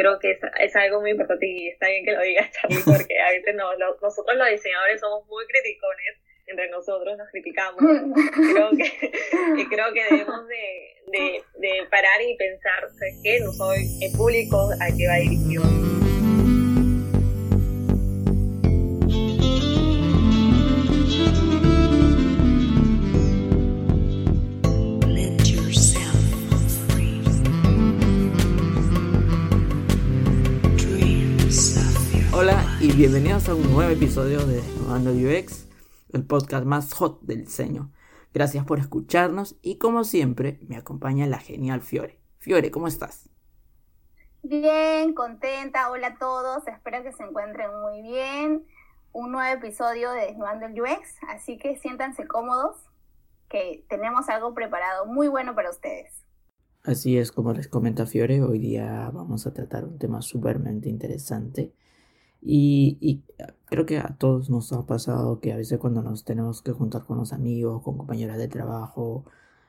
creo que es, es, algo muy importante y está bien que lo digas, Charlie, porque a veces no, nosotros los diseñadores somos muy criticones, entre nosotros nos criticamos. creo que, y creo que debemos de, de, de parar y pensar, ¿sabes qué? No soy el público al que va dirigido. Y bienvenidos a un nuevo episodio de Mando UX, el podcast más hot del diseño. Gracias por escucharnos y como siempre me acompaña la genial Fiore. Fiore, ¿cómo estás? Bien, contenta, hola a todos, espero que se encuentren muy bien. Un nuevo episodio de Desnudando el UX, así que siéntanse cómodos, que tenemos algo preparado muy bueno para ustedes. Así es, como les comenta Fiore, hoy día vamos a tratar un tema súpermente interesante y, creo que a todos nos ha pasado que a veces cuando nos tenemos que juntar con los amigos, con compañeras de trabajo,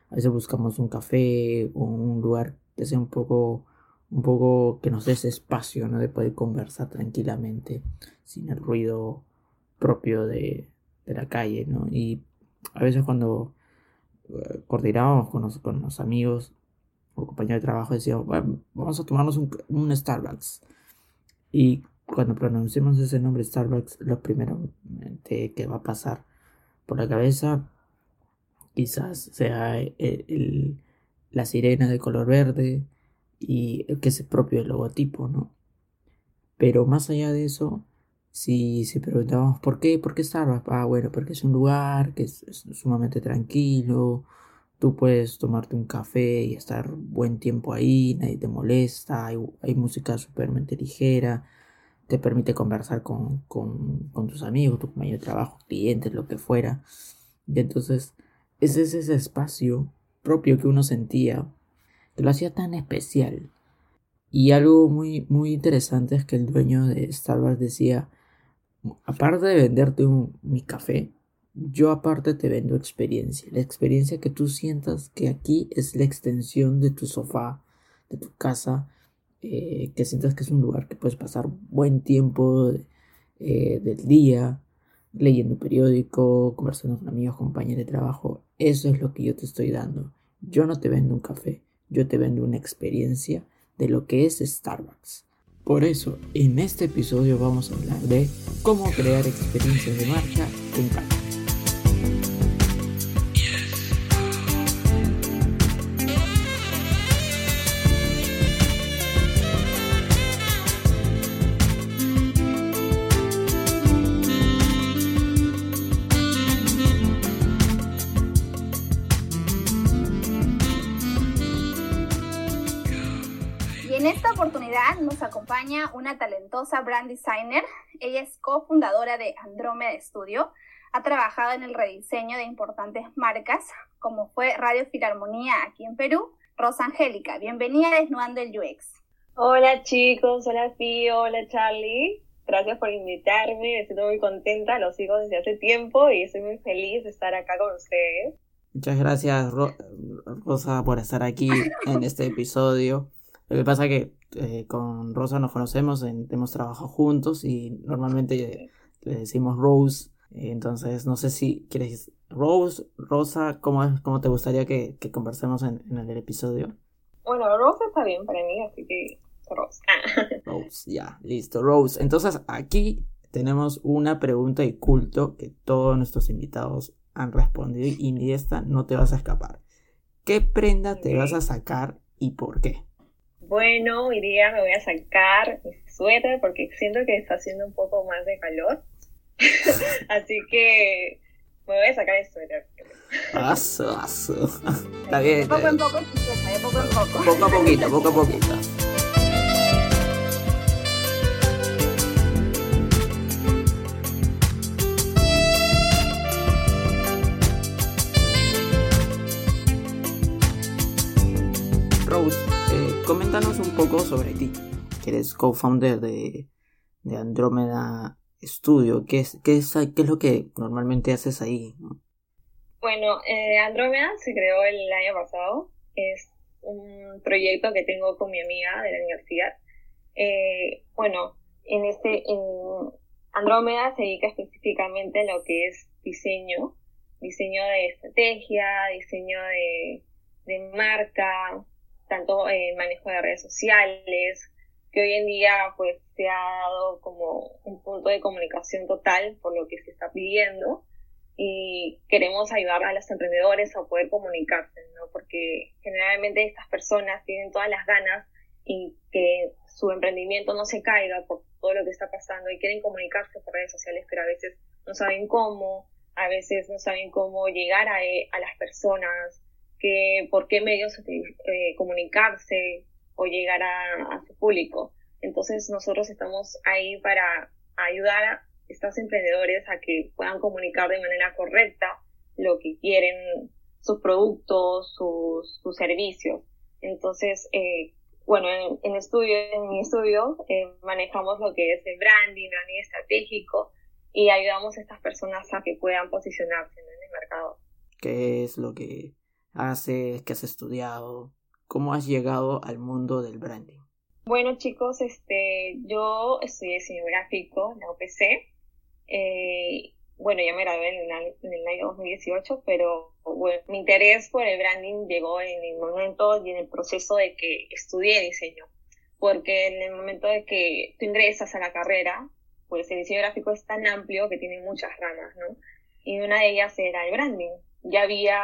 a veces buscamos un café o un lugar que sea un poco, un poco que nos dé ese espacio, ¿no? De poder conversar tranquilamente, sin el ruido propio de, de la calle, ¿no? Y a veces cuando eh, coordinábamos con los, con los amigos o compañeros de trabajo decíamos, vamos a tomarnos un, un Starbucks. Y cuando pronunciemos ese nombre Starbucks, lo primero que va a pasar por la cabeza quizás sea la sirena de color verde y que es propio el logotipo, ¿no? Pero más allá de eso, si, si preguntamos por qué, ¿por qué Starbucks? Ah, bueno, porque es un lugar que es, sumamente tranquilo, tú puedes tomarte un café y estar buen tiempo ahí, nadie te molesta, hay, hay música súper ligera, te permite conversar con, tus amigos, tu compañero de trabajo, clientes, lo que fuera. Y entonces ese es ese espacio propio que uno sentía, que lo hacía tan especial. Y algo muy, muy interesante es que el dueño de Starbucks decía, aparte de venderte mi café, yo aparte te vendo experiencia. La experiencia que tú sientas que aquí es la extensión de tu sofá, de tu casa, eh, que sientas que es un lugar que puedes pasar buen tiempo eh, del día, leyendo un periódico, conversando con amigos, compañeros de trabajo. Eso es lo que yo te estoy dando. Yo no te vendo un café, yo te vendo una experiencia de lo que es Starbucks. Por eso, en este episodio vamos a hablar de cómo crear experiencias de marca en casa. nos acompaña una talentosa brand designer. Ella es cofundadora de Andrómeda Studio. Ha trabajado en el rediseño de importantes marcas, como fue Radio Filarmonía aquí en Perú. Rosa Angélica, bienvenida a Desnudando el UX. Hola chicos, hola Fío, hola Charlie. Gracias por invitarme, estoy muy contenta, los sigo desde hace tiempo y estoy muy feliz de estar acá con ustedes. Muchas gracias Rosa por estar aquí en este episodio. Lo que pasa es que eh, con Rosa nos conocemos, hemos trabajado juntos y normalmente le decimos Rose. entonces, no sé si quieres Rose, Rosa, ¿cómo, cómo te gustaría que, conversemos en, el episodio? Bueno, Rose está bien para mí, así que Rose. Rose, ya, listo, Rose. Entonces, aquí tenemos una pregunta de culto que todos nuestros invitados han respondido y ni esta no te vas a escapar. ¿Qué prenda te vas a sacar y por qué? Bueno, hoy día me voy a sacar mi suéter porque siento que está haciendo un poco más de calor. Así que me voy a sacar el suéter. Aso, aso. Está bien. poco en poco, de poco en poco. Poco a poquito, poco a poquito. Rose coméntanos un poco sobre ti, que eres co-founder de, de Andrómeda Studio. ¿Qué es, qué, es, ¿Qué es lo que normalmente haces ahí? Bueno, eh, Andrómeda se creó el año pasado. Es un proyecto que tengo con mi amiga de la universidad. bueno, en este, en Andrómeda se dedica específicamente a lo que es diseño, diseño de estrategia, diseño de, de marca, tanto el manejo de redes sociales, que hoy en día pues se ha dado como un punto de comunicación total por lo que se está pidiendo y queremos ayudar a los emprendedores a poder comunicarse, ¿no? Porque generalmente estas personas tienen todas las ganas y que su emprendimiento no se caiga por todo lo que está pasando y quieren comunicarse por redes sociales, pero a veces no saben cómo, a veces no saben cómo llegar a, a las personas, que, por qué medios eh, comunicarse o llegar a, su público. Entonces nosotros estamos ahí para ayudar a estos emprendedores a que puedan comunicar de manera correcta lo que quieren, sus productos, sus, sus servicios. Entonces, eh, bueno, en, estudio, en mi estudio eh, manejamos lo que es el branding, branding estratégico y ayudamos a estas personas a que puedan posicionarse en el mercado. ¿Qué es lo que haces? ¿Qué has estudiado? ¿Cómo has llegado al mundo del branding? Bueno, chicos, este, yo estudié diseño gráfico en la UPC. Eh, bueno, ya me gradué en el, en el, año 2018, pero bueno, mi interés por el branding llegó en el momento y en el proceso de que estudié diseño. Porque en el momento de que tú ingresas a la carrera, pues el diseño gráfico es tan amplio que tiene muchas ramas, ¿no? Y una de ellas era el branding. Ya había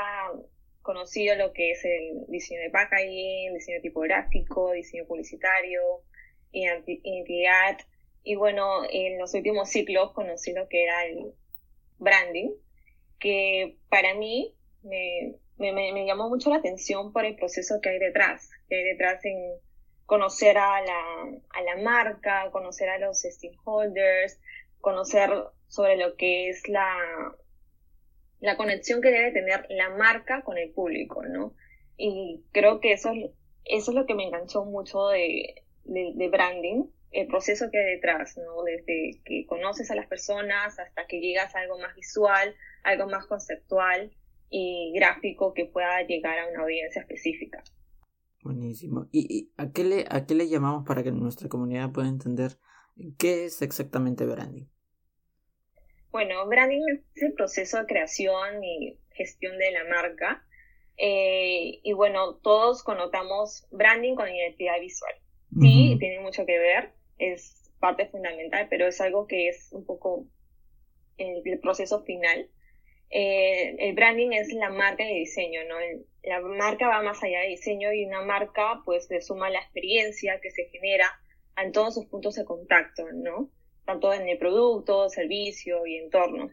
conocido lo que es el diseño de packaging, diseño tipográfico, diseño publicitario, identidad. Y bueno, en los últimos ciclos conocí lo que era el branding, que para mí me, me, me, llamó mucho la atención por el proceso que hay detrás, que hay detrás en conocer a la, a la marca, conocer a los stakeholders, conocer sobre lo que es la, la conexión que debe tener la marca con el público, ¿no? Y creo que eso, eso es lo que me enganchó mucho de, de, branding, el proceso que hay detrás, ¿no? Desde que conoces a las personas hasta que llegas a algo más visual, algo más conceptual y gráfico que pueda llegar a una audiencia específica. Buenísimo. ¿Y, a, qué le, a qué le llamamos para que nuestra comunidad pueda entender qué es exactamente branding? Bueno, branding es el proceso de creación y gestión de la marca. Eh, y bueno, todos connotamos branding con identidad visual. Sí, tiene mucho que ver, es parte fundamental, pero es algo que es un poco el, proceso final. Eh, el branding es la marca de diseño, ¿no? la marca va más allá de diseño y una marca pues le suma la experiencia que se genera en todos sus puntos de contacto, ¿no? Tanto en el producto, servicio y entorno.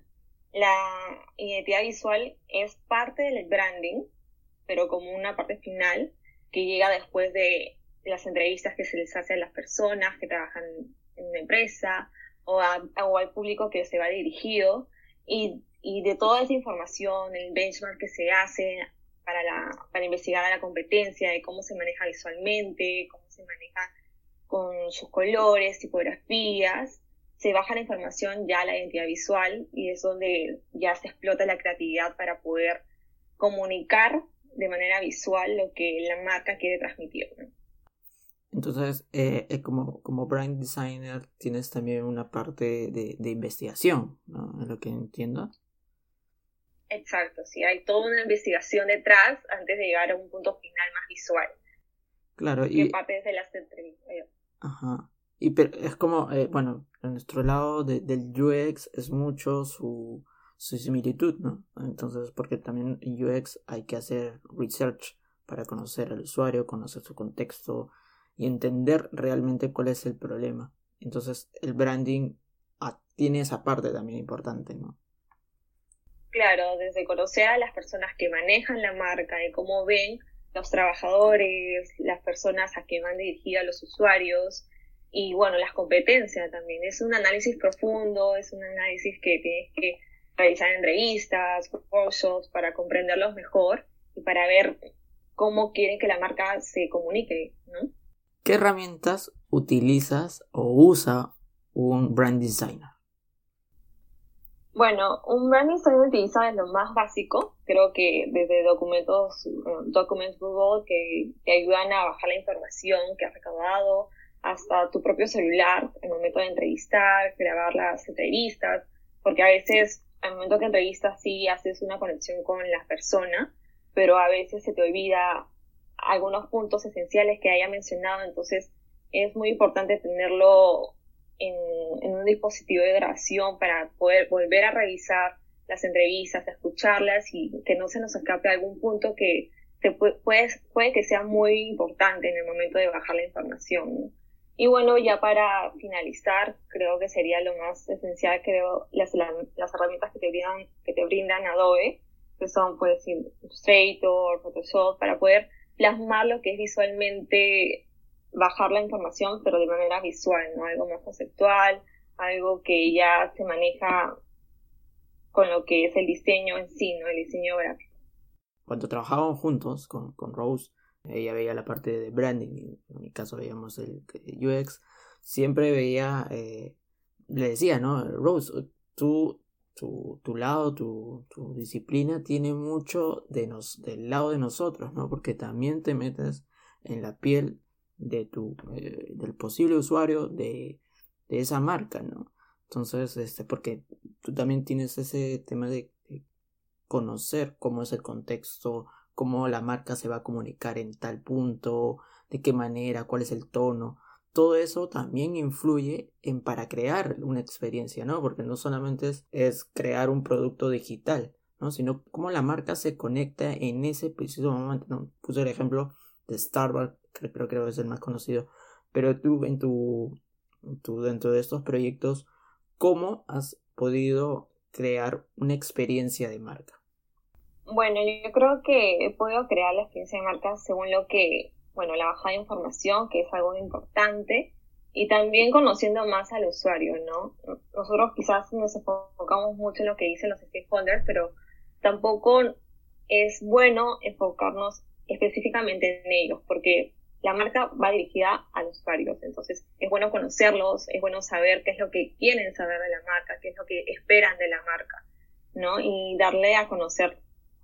La identidad visual es parte del branding, pero como una parte final que llega después de las entrevistas que se les hace a las personas que trabajan en una empresa o, o al público que se va dirigido y, de toda esa información, el benchmark que se hace para, para investigar a la competencia, de cómo se maneja visualmente, cómo se maneja con sus colores, tipografías, se baja la información ya a la identidad visual y es donde ya se explota la creatividad para poder comunicar de manera visual lo que la marca quiere transmitir. Entonces, eh, eh, como, como brand designer tienes también una parte de, de investigación, ¿no? Es lo que entiendo. Exacto, sí, hay toda una investigación detrás antes de llegar a un punto final más visual. Claro, y... parte las entrevistas. Ajá. Y pero es como, eh, bueno, en nuestro lado de, del UX es mucho su, su similitud, ¿no? Entonces, porque también en UX hay que hacer research para conocer al usuario, conocer su contexto y entender realmente cuál es el problema. Entonces, el branding ah, tiene esa parte también importante, ¿no? Claro, desde conocer a las personas que manejan la marca y cómo ven los trabajadores, las personas a que van dirigidas los usuarios, y bueno, las competencias también. Es un análisis profundo, es un análisis que tienes que realizar entrevistas, workshops para comprenderlos mejor y para ver cómo quieren que la marca se comunique, ¿no? ¿Qué herramientas utilizas o usa un brand designer? Bueno, un brand designer utiliza lo más básico, creo que desde documentos, eh, Documents Google que te ayudan a bajar la información que has recaudado, hasta tu propio celular en el momento de entrevistar, grabar las entrevistas, porque a veces al momento que entrevistas sí haces una conexión con la persona, pero a veces se te olvida algunos puntos esenciales que haya mencionado, entonces es muy importante tenerlo en, un dispositivo de grabación para poder volver a revisar las entrevistas, escucharlas y que no se nos escape algún punto que puede, puede, que sea muy importante en el momento de bajar la información. Y bueno, ya para finalizar, creo que sería lo más esencial, creo, las, las herramientas que te brindan, que te brindan Adobe, que son pues Illustrator, Photoshop, para poder plasmar lo que es visualmente bajar la información, pero de manera visual, ¿no? Algo más conceptual, algo que ya se maneja con lo que es el diseño en sí, ¿no? El diseño gráfico. Cuando trabajábamos juntos con, con Rose, ella veía la parte de branding, en mi caso veíamos el UX, siempre veía, eh, le decía, ¿no? Rose, tú, tu, tu lado, tu, tu disciplina tiene mucho de nos, del lado de nosotros, ¿no? Porque también te metes en la piel de tu, eh, del posible usuario de, de, esa marca, ¿no? Entonces, este, porque tú también tienes ese tema de, conocer cómo es el contexto, cómo la marca se va a comunicar en tal punto, de qué manera, cuál es el tono. Todo eso también influye en para crear una experiencia, ¿no? Porque no solamente es, crear un producto digital, ¿no? Sino cómo la marca se conecta en ese preciso momento. Puse el ejemplo de Starbucks creo, que es el más conocido, pero tú en tu, tú dentro de estos proyectos, ¿cómo has podido crear una experiencia de marca? Bueno, yo creo que he podido crear la experiencia de marca según lo que, bueno, la bajada de información, que es algo importante, y también conociendo más al usuario, ¿no? Nosotros quizás nos enfocamos mucho en lo que dicen los stakeholders, pero tampoco es bueno enfocarnos específicamente en ellos, porque la marca va dirigida a los usuarios, entonces es bueno conocerlos, es bueno saber qué es lo que quieren saber de la marca, qué es lo que esperan de la marca, ¿no? Y darle a conocer,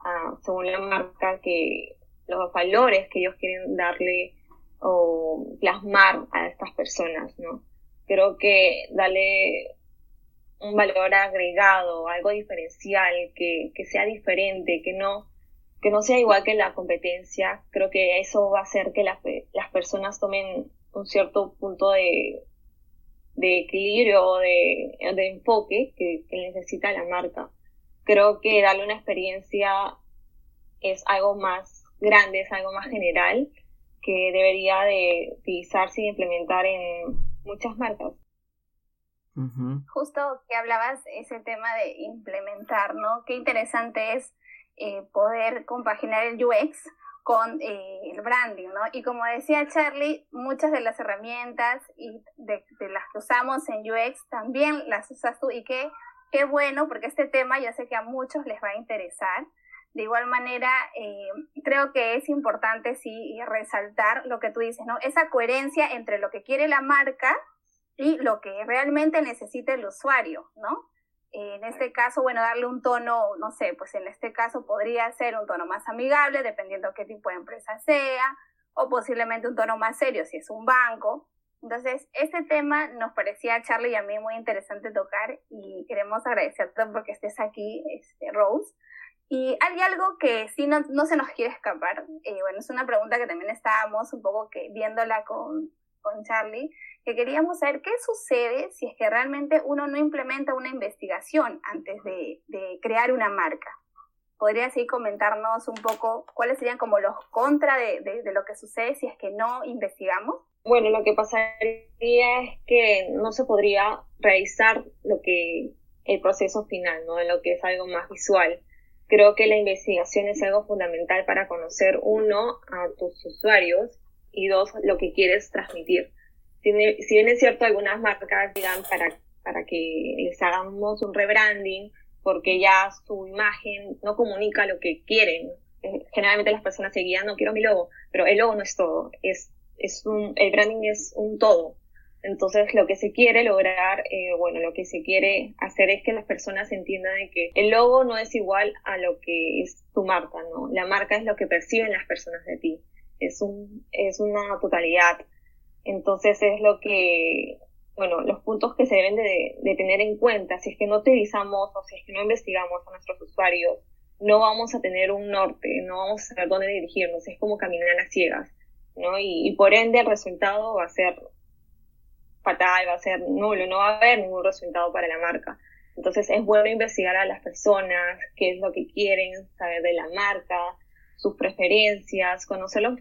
a, según la marca, que los valores que ellos quieren darle o plasmar a estas personas, ¿no? Creo que darle un valor agregado, algo diferencial, que, que sea diferente, que no que no sea igual que la competencia, creo que eso va a hacer que las, las personas tomen un cierto punto de, de equilibrio o de, de enfoque que, necesita la marca. Creo que darle una experiencia es algo más grande, es algo más general que debería de utilizarse y implementar en muchas marcas. Justo que hablabas ese tema de implementar, ¿no? Qué interesante es eh, poder compaginar el UX con eh, el branding, ¿no? Y como decía Charlie, muchas de las herramientas y de, las que usamos en UX también las usas tú y qué, qué bueno, porque este tema yo sé que a muchos les va a interesar. De igual manera, eh, creo que es importante sí resaltar lo que tú dices, ¿no? Esa coherencia entre lo que quiere la marca y lo que realmente necesita el usuario, ¿no? En este caso, bueno, darle un tono, no sé, pues en este caso podría ser un tono más amigable, dependiendo qué tipo de empresa sea, o posiblemente un tono más serio si es un banco. Entonces, este tema nos parecía a Charlie y a mí muy interesante tocar y queremos agradecerte porque estés aquí, este, Rose. Y hay algo que sí no, no se nos quiere escapar. Eh, bueno, es una pregunta que también estábamos un poco que viéndola con, con Charlie, que queríamos saber qué sucede si es que realmente uno no implementa una investigación antes de, crear una marca. ¿Podrías así comentarnos un poco cuáles serían como los contra de, lo que sucede si es que no investigamos? Bueno, lo que pasaría es que no se podría realizar lo que el proceso final, ¿no? De lo que es algo más visual. Creo que la investigación es algo fundamental para conocer uno a tus usuarios y dos lo que quieres transmitir si, bien es cierto, algunas marcas digan para, para que les hagamos un rebranding, porque ya su imagen no comunica lo que quieren. Eh, generalmente las personas se guían, no quiero mi logo, pero el logo no es todo, es, es un, el branding es un todo. Entonces, lo que se quiere lograr, eh, bueno, lo que se quiere hacer es que las personas entiendan de que el logo no es igual a lo que es tu marca, ¿no? La marca es lo que perciben las personas de ti. Es un, es una totalidad Entonces es lo que, bueno, los puntos que se deben de, de tener en cuenta. Si es que no utilizamos o si es que no investigamos a nuestros usuarios, no vamos a tener un norte, no vamos a saber dónde dirigirnos, es como caminar a las ciegas, ¿no? Y, por ende el resultado va a ser fatal, va a ser nulo, no va a haber ningún resultado para la marca. Entonces es bueno investigar a las personas, qué es lo que quieren, saber de la marca, sus preferencias, conocerlos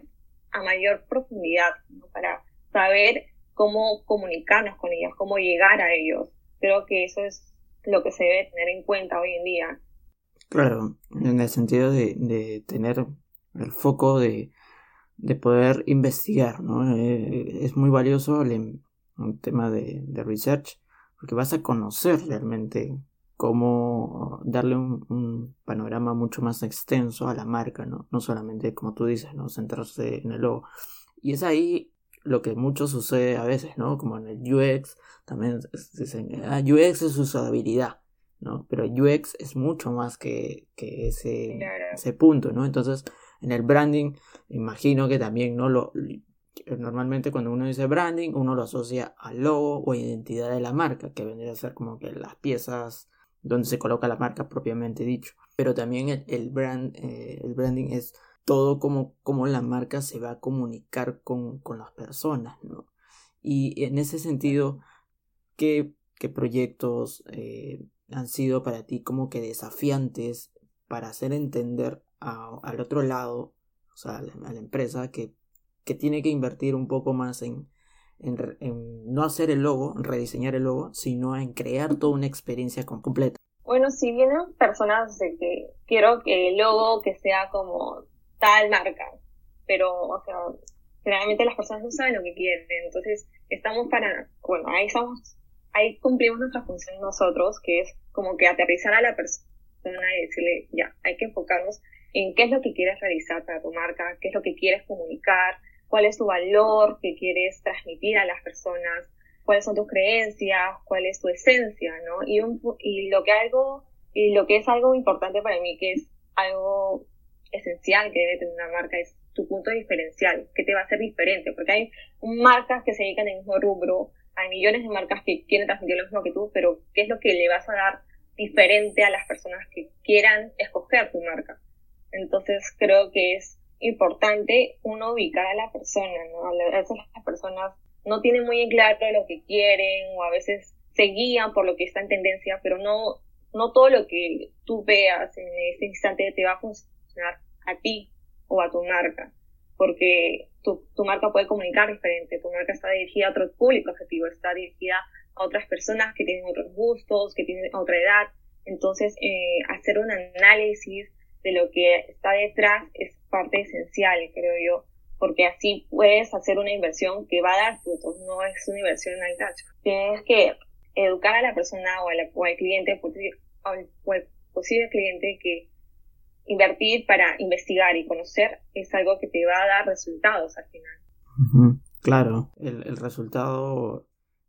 a mayor profundidad, para saber cómo comunicarnos con ellos, cómo llegar a ellos. Creo que eso es lo que se debe tener en cuenta hoy en día. Claro, en el sentido de, de tener el foco de, de poder investigar, ¿no? Eh, es muy valioso el, tema de, de, research porque vas a conocer realmente cómo darle un, un, panorama mucho más extenso a la marca, ¿no? No solamente, como tú dices, ¿no? Centrarse en el logo. Y es ahí lo que mucho sucede a veces, ¿no? Como en el UX, también dicen, ah, UX es usabilidad. ¿no? Pero UX es mucho más que, que ese, ese punto, ¿no? Entonces, en el branding, imagino que también no lo normalmente cuando uno dice branding, uno lo asocia al logo o identidad de la marca, que vendría a ser como que las piezas donde se coloca la marca propiamente dicho. Pero también el, el brand, eh, el branding es todo como, como la marca se va a comunicar con, con las personas, ¿no? Y en ese sentido, ¿qué, qué proyectos eh, han sido para ti como que desafiantes para hacer entender al otro lado, o sea, a la, empresa, que, que, tiene que invertir un poco más en, en, no hacer el logo, en rediseñar el logo, sino en crear toda una experiencia completa. Bueno, si vienen personas de que quiero que el logo que sea como tal marca, pero, o sea, generalmente las personas no saben lo que quieren, entonces estamos para, bueno, ahí estamos, ahí cumplimos nuestra función nosotros, que es como que aterrizar a la persona y decirle, ya, hay que enfocarnos en qué es lo que quieres realizar para tu marca, qué es lo que quieres comunicar, cuál es tu valor que quieres transmitir a las personas, cuáles son tus creencias, cuál es tu esencia, ¿no? Y, un, y lo que algo, y lo que es algo importante para mí, que es algo esencial que debe tener una marca, es tu punto diferencial, que te va a hacer diferente, porque hay marcas que se dedican al mismo rubro, hay millones de marcas que quieren transmitir lo mismo que tú, pero ¿qué es lo que le vas a dar diferente a las personas que quieran escoger tu marca? Entonces creo que es importante uno ubicar a la persona, ¿no? A veces las personas no tienen muy en claro lo que quieren o a veces se guían por lo que está en tendencia, pero no, no todo lo que tú veas en ese instante te va a funcionar a ti o a tu marca porque tu, tu marca puede comunicar diferente, tu marca está dirigida a otro público objetivo, está dirigida a otras personas que tienen otros gustos, que tienen otra edad. Entonces, eh, hacer un análisis de lo que está detrás es parte esencial, creo yo, porque así puedes hacer una inversión que va a dar frutos, no es una inversión al tacho. Tienes que educar a la persona o, al cliente, o al posible cliente que invertir para investigar y conocer es algo que te va a dar resultados al final. Claro, el, el, resultado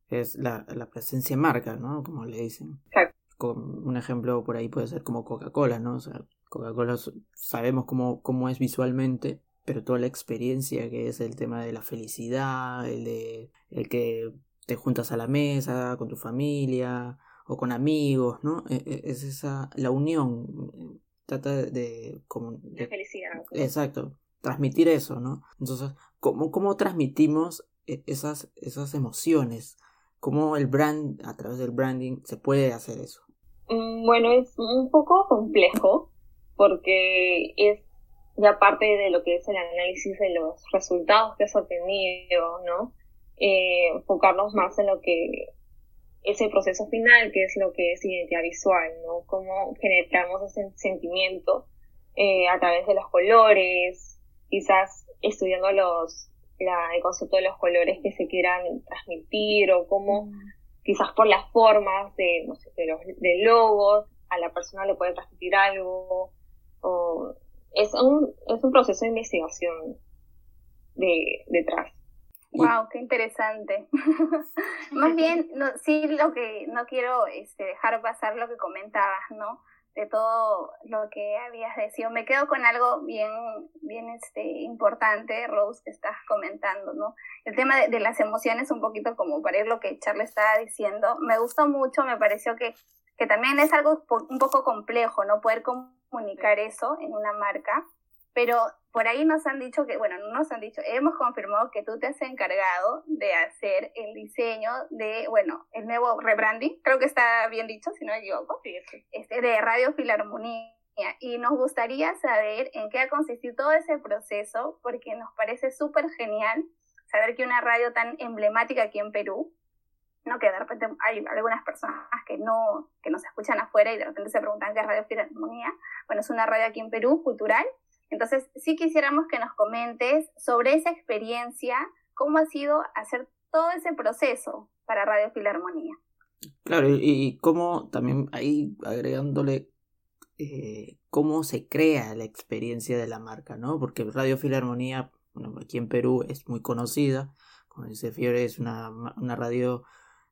es la, la, presencia marca, ¿no? Como le dicen. Exacto. Con un ejemplo por ahí puede ser como Coca-Cola, ¿no? O sea, Coca-Cola sabemos cómo, cómo es visualmente, pero toda la experiencia que es el tema de la felicidad, el de el que te juntas a la mesa con tu familia o con amigos, ¿no? E, e, es esa la unión trata de... como, de, felicidad. Exacto, transmitir eso, ¿no? Entonces, ¿cómo, cómo transmitimos e, esas, esas emociones? ¿Cómo el brand, a través del branding, se puede hacer eso? Mm, bueno, es un poco complejo porque es ya parte de lo que es el análisis de los resultados que has obtenido, ¿no? Eh, enfocarnos más en lo que ese proceso final, que es lo que es identidad visual, ¿no? Cómo generamos ese sentimiento eh, a través de los colores, quizás estudiando los, la, el concepto de los colores que se quieran transmitir o cómo mm. Quizás por las formas de, no sé, de los de logos a la persona le puede transmitir algo o es un, es un proceso de investigación de, detrás. Wow, qué interesante. Más bien, no, sí, lo que no quiero este, dejar pasar lo que comentabas, ¿no? De todo lo que habías decidido. Me quedo con algo bien, bien este, importante, Rose, que estás comentando, ¿no? El tema de, de, las emociones, un poquito como para ir lo que Charles estaba diciendo. Me gustó mucho, me pareció que, que también es algo un poco complejo, ¿no? Poder comunicar eso en una marca pero por ahí nos han dicho que, bueno, no nos han dicho, hemos confirmado que tú te has encargado de hacer el diseño de, bueno, el nuevo rebranding, creo que está bien dicho, si no me equivoco, este, de Radio Filarmonía. Y nos gustaría saber en qué ha consistido todo ese proceso, porque nos parece súper genial saber que una radio tan emblemática aquí en Perú, no que de repente hay algunas personas que no que nos escuchan afuera y de repente se preguntan qué es Radio Filarmonía. Bueno, es una radio aquí en Perú, cultural, entonces, sí quisiéramos que nos comentes sobre esa experiencia, cómo ha sido hacer todo ese proceso para Radio Filarmonía. Claro, y, cómo también ahí agregándole eh, cómo se crea la experiencia de la marca, ¿no? Porque Radio Filarmonía, bueno, aquí en Perú es muy conocida, como dice Fiore, es una, una radio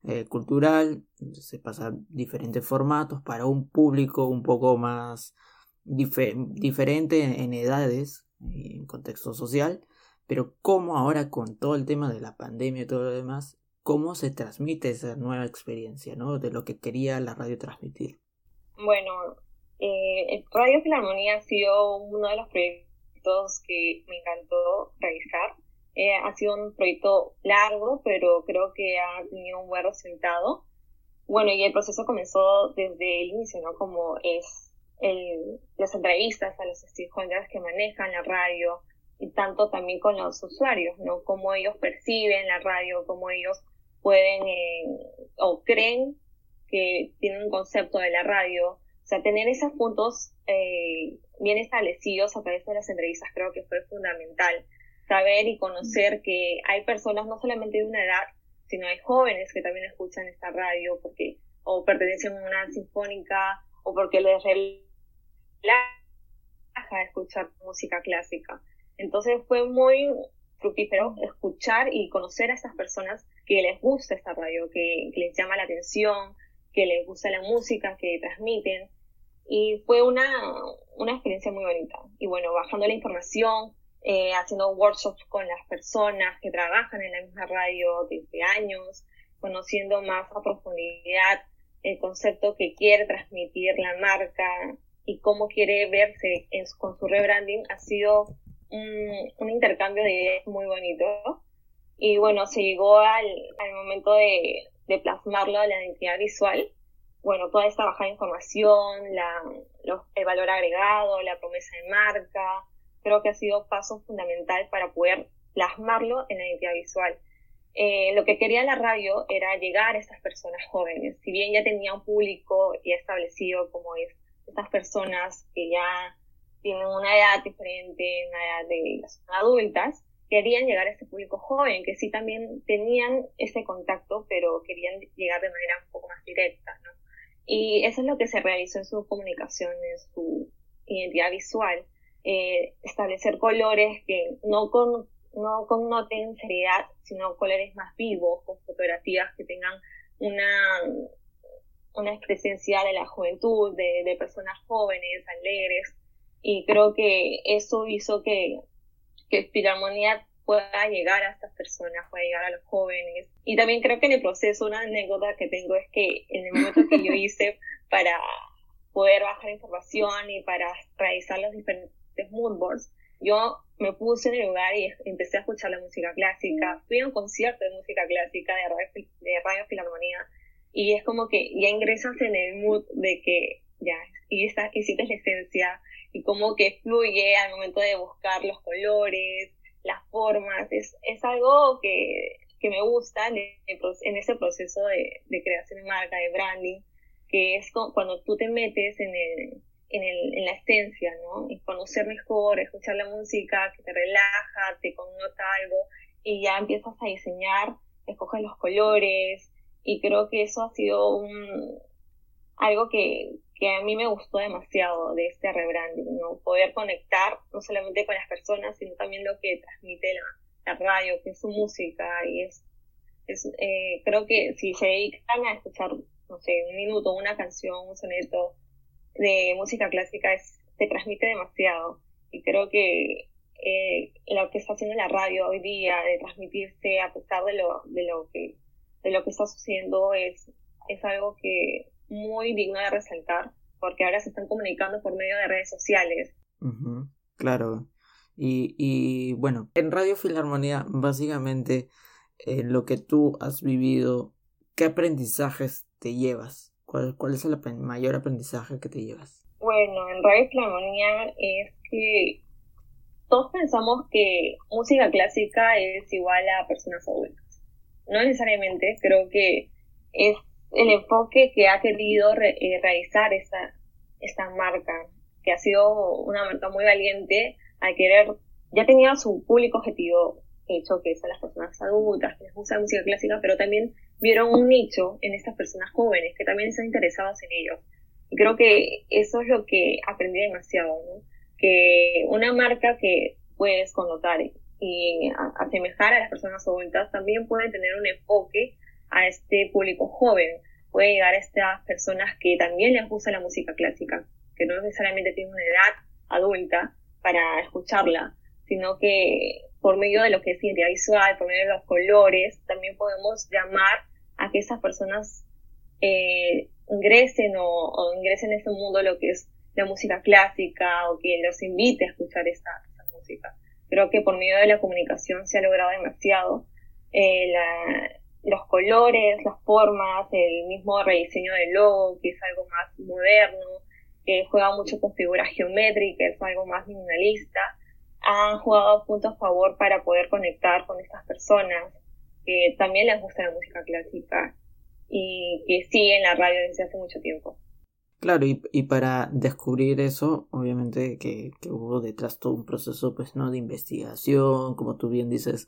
eh, cultural, se pasa diferentes formatos para un público un poco más diferente en, edades, en contexto social, pero cómo ahora con todo el tema de la pandemia y todo lo demás, cómo se transmite esa nueva experiencia, ¿no? De lo que quería la radio transmitir. Bueno, eh, Radio Filarmonía ha sido uno de los proyectos que me encantó realizar. Eh, ha sido un proyecto largo, pero creo que ha tenido un buen resultado. Bueno, y el proceso comenzó desde el inicio, ¿no? Como es el, las entrevistas a los stakeholders que manejan la radio y tanto también con los usuarios, ¿no? Cómo ellos perciben la radio, cómo ellos pueden eh, o creen que tienen un concepto de la radio. O sea, tener esos puntos eh, bien establecidos a través de las entrevistas creo que fue fundamental. Saber y conocer que hay personas no solamente de una edad, sino hay jóvenes que también escuchan esta radio porque o pertenecen a una sinfónica o porque les de escuchar música clásica. Entonces fue muy fructífero escuchar y conocer a estas personas que les gusta esta radio, que, les llama la atención, que les gusta la música que transmiten. Y fue una, una experiencia muy bonita. Y bueno, bajando la información, eh, haciendo workshops con las personas que trabajan en la misma radio desde años, conociendo más a profundidad el concepto que quiere transmitir la marca, y cómo quiere verse con su rebranding ha sido un, intercambio de ideas muy bonito. Y bueno, se llegó al, momento de, plasmarlo a la identidad visual. Bueno, toda esta bajada de información, la, el valor agregado, la promesa de marca, creo que ha sido paso fundamental para poder plasmarlo en la identidad visual. Eh, lo que quería la radio era llegar a estas personas jóvenes. Si bien ya tenía un público ya establecido como es estas personas que ya tienen una edad diferente, una edad de adultas, querían llegar a este público joven, que sí también tenían ese contacto, pero querían llegar de manera un poco más directa, ¿no? Y eso es lo que se realizó en su comunicación, en su identidad visual, eh, establecer colores que no, con, no connoten seriedad, sino colores más vivos, con fotografías que tengan una, una presencia de la juventud, de, de personas jóvenes, alegres, y creo que eso hizo que, que Filarmonía pueda llegar a estas personas, pueda llegar a los jóvenes. Y también creo que en el proceso una anécdota que tengo es que en el momento que yo hice para poder bajar información y para realizar los diferentes moodboards, yo me puse en el lugar y empecé a escuchar la música clásica. Fui a un concierto de música clásica de Radio, de Radio Filarmonía y es como que ya ingresas en el mood de que ya, y esta, hiciste la esencia, y como que fluye al momento de buscar los colores, las formas, es, es algo que, que me gusta en, en ese proceso de, de, creación de marca, de branding, que es cuando tú te metes en el, en, el, en la esencia, ¿no? Y conocer mejor, escuchar la música que te relaja, te connota algo, y ya empiezas a diseñar, escoges los colores, y creo que eso ha sido un, algo que, que a mí me gustó demasiado de este rebranding, ¿no? Poder conectar no solamente con las personas, sino también lo que transmite la, la radio, que es su música, y es, es eh, creo que si se dedican a escuchar, no sé, un minuto, una canción, un soneto, de música clásica es, se transmite demasiado y creo que eh, lo que está haciendo la radio hoy día de transmitirse a pesar de lo, de lo que de lo que está sucediendo es, es algo que muy digno de resaltar porque ahora se están comunicando por medio de redes sociales. claro. Y, y bueno, en Radio Filarmonía, básicamente, en eh, lo que tú has vivido, ¿qué aprendizajes te llevas? ¿Cuál, cuál es el mayor aprendizaje que te llevas? Bueno, en Radio Filarmonía es que todos pensamos que música clásica es igual a personas adultas. No necesariamente, creo que es el enfoque que ha querido eh, realizar esta, marca, que ha sido una marca muy valiente a querer, ya tenía su público objetivo hecho, que son las personas adultas, que les gusta la música clásica, pero también vieron un nicho en estas personas jóvenes que también están interesados en ellos. Y creo que eso es lo que aprendí demasiado, ¿no? Que una marca que puedes connotar y asemejar a las personas adultas también puede tener un enfoque a este público joven, puede llegar a estas personas que también les gusta la música clásica, que no necesariamente tienen una edad adulta para escucharla, sino que por medio de lo que es identidad visual, por medio de los colores, también podemos llamar a que esas personas eh, ingresen o, ingresen en ese mundo lo que es la música clásica o que los invite a escuchar esta, música. Creo que por medio de la comunicación se ha logrado demasiado. Eh, los colores, las formas, el mismo rediseño del logo, que es algo más moderno, que juega mucho con figuras geométricas, algo más minimalista, han jugado puntos a favor para poder conectar con estas personas que también les gusta la música clásica y que siguen la radio desde hace mucho tiempo. Claro, y, y para descubrir eso, obviamente que, que, hubo detrás todo un proceso, pues, ¿no? De investigación, como tú bien dices,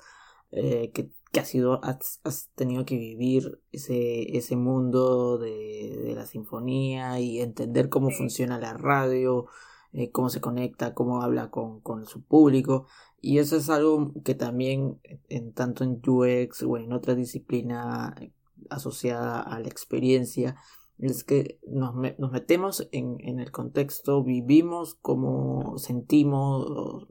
eh, que, que has, sido, has, tenido que vivir ese, ese mundo de, de la sinfonía y entender cómo funciona la radio, eh, cómo se conecta, cómo habla con, con su público. Y eso es algo que también, en tanto en UX o en otra disciplina asociada a la experiencia, es que nos, nos metemos en, en, el contexto, vivimos como sentimos,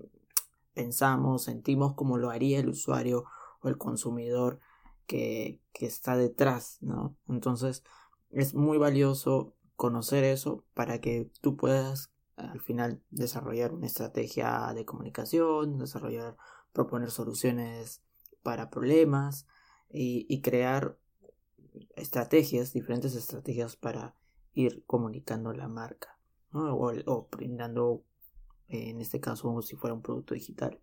pensamos, sentimos como lo haría el usuario o el consumidor que, que está detrás, ¿no? Entonces es muy valioso conocer eso para que tú puedas al final desarrollar una estrategia de comunicación, desarrollar, proponer soluciones para problemas y, y crear estrategias, diferentes estrategias para ir comunicando la marca o, brindando, en este caso, como si fuera un producto digital.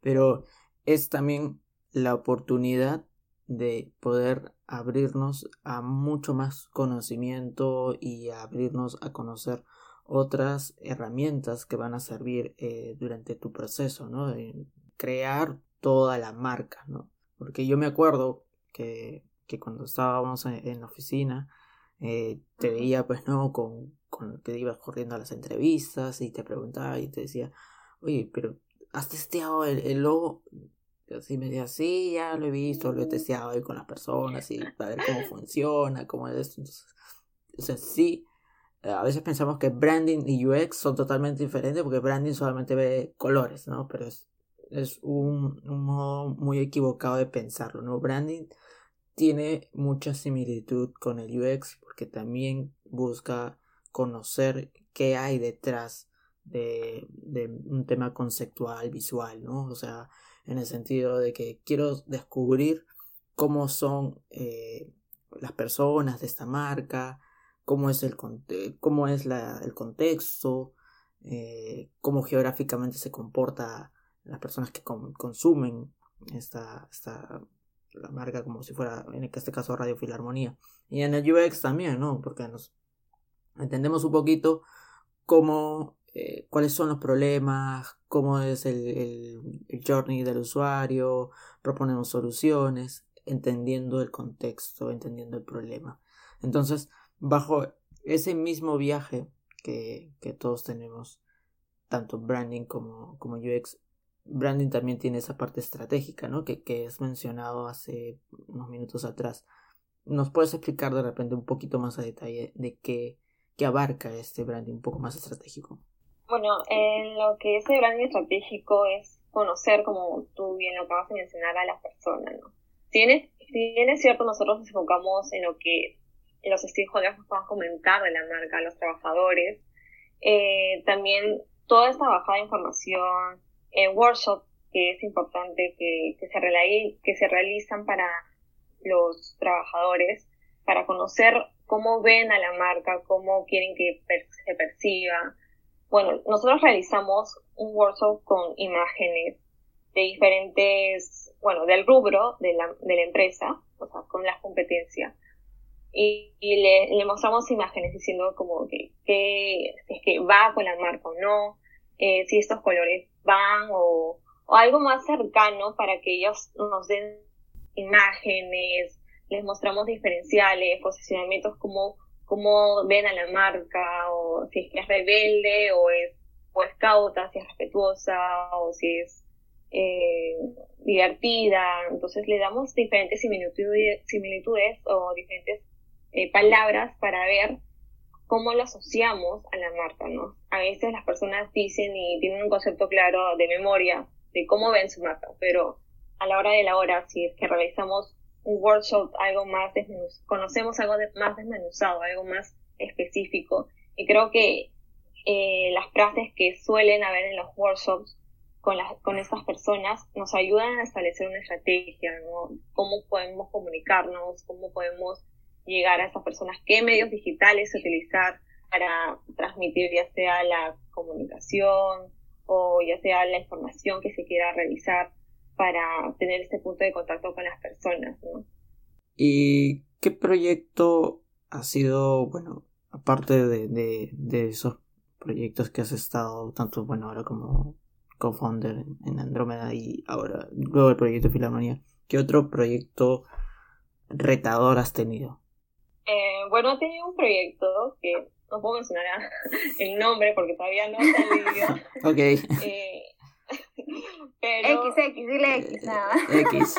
Pero es también la oportunidad de poder abrirnos a mucho más conocimiento y abrirnos a conocer otras herramientas que van a servir eh, durante tu proceso, ¿no? crear toda la marca, ¿no? Porque yo me acuerdo que, que cuando estábamos en, la oficina, eh, te veía pues no con, con que ibas corriendo a las entrevistas y te preguntaba y te decía, oye, pero ¿has testeado el, el logo? Y así me decía, sí, ya lo he visto, lo he testeado ahí con las personas y para ver cómo funciona, cómo es. Entonces, o sea, sí, a veces pensamos que branding y UX son totalmente diferentes porque branding solamente ve colores, ¿no? Pero es, es un, un modo muy equivocado de pensarlo, ¿no? Branding tiene mucha similitud con el UX porque también busca conocer qué hay detrás de, un tema conceptual, visual, ¿no? O sea, en el sentido de que quiero descubrir cómo son eh, las personas de esta marca, cómo es el, cómo es el contexto, eh, cómo geográficamente se comporta las personas que consumen esta, esta la marca como si fuera en este caso Radio Filarmonía. Y en el UX también no porque nos entendemos un poquito cómo eh, cuáles son los problemas cómo es el, el, el, journey del usuario proponemos soluciones entendiendo el contexto entendiendo el problema. Entonces bajo ese mismo viaje que, que todos tenemos tanto branding como, como UX branding también tiene esa parte estratégica, ¿no? Que, que es mencionado hace unos minutos atrás. ¿Nos puedes explicar de repente un poquito más a detalle de qué, ¿Qué abarca este branding un poco más estratégico? Bueno, en lo que es el branding estratégico es conocer, como tú bien lo acabas de mencionar, a las personas, ¿no? Si bien es, cierto, nosotros nos enfocamos en lo que los stakeholders nos puedan comentar de la marca, los trabajadores, eh, también toda esta bajada de información, eh, workshops que es importante que, que, se que se realizan para los trabajadores, para conocer cómo ven a la marca, cómo quieren que se perciba. Bueno, nosotros realizamos un workshop con imágenes de diferentes, bueno, del rubro de la, de la empresa, o sea, con las competencias. Y, le, le, mostramos imágenes diciendo como que, que, es que va con la marca o no, eh, si estos colores van o, o algo más cercano para que ellos nos den imágenes, les mostramos diferenciales, posicionamientos, como cómo ven a la marca, o si es rebelde, o es, o es cauta, si es respetuosa, o si es eh, divertida. Entonces le damos diferentes similitudes, similitudes o diferentes eh, palabras para ver cómo lo asociamos a la marca, ¿no? A veces las personas dicen y tienen un concepto claro de memoria de cómo ven su marca, pero a la hora de la hora, si que realizamos un workshop, algo más desmenuzado, conocemos algo más desmenuzado, algo más específico, y creo que eh, las frases que suelen haber en los workshops con, las, con estas personas nos ayudan a establecer una estrategia, ¿no? Cómo podemos comunicarnos, cómo podemos llegar a esas personas, qué medios digitales utilizar para transmitir ya sea la comunicación o ya sea la información que se quiera realizar para tener este punto de contacto con las personas. ¿no? ¿Y qué proyecto ha sido, bueno, aparte de, de, esos proyectos que has estado, tanto, bueno, ahora como co-founder en Andrómeda y ahora, luego el proyecto Filarmonía, ¿qué otro proyecto retador has tenido? Eh, bueno, tenido un proyecto que no puedo mencionar el nombre porque todavía no ha salido. ok. Eh, pero... X, X, dile X, nada. X,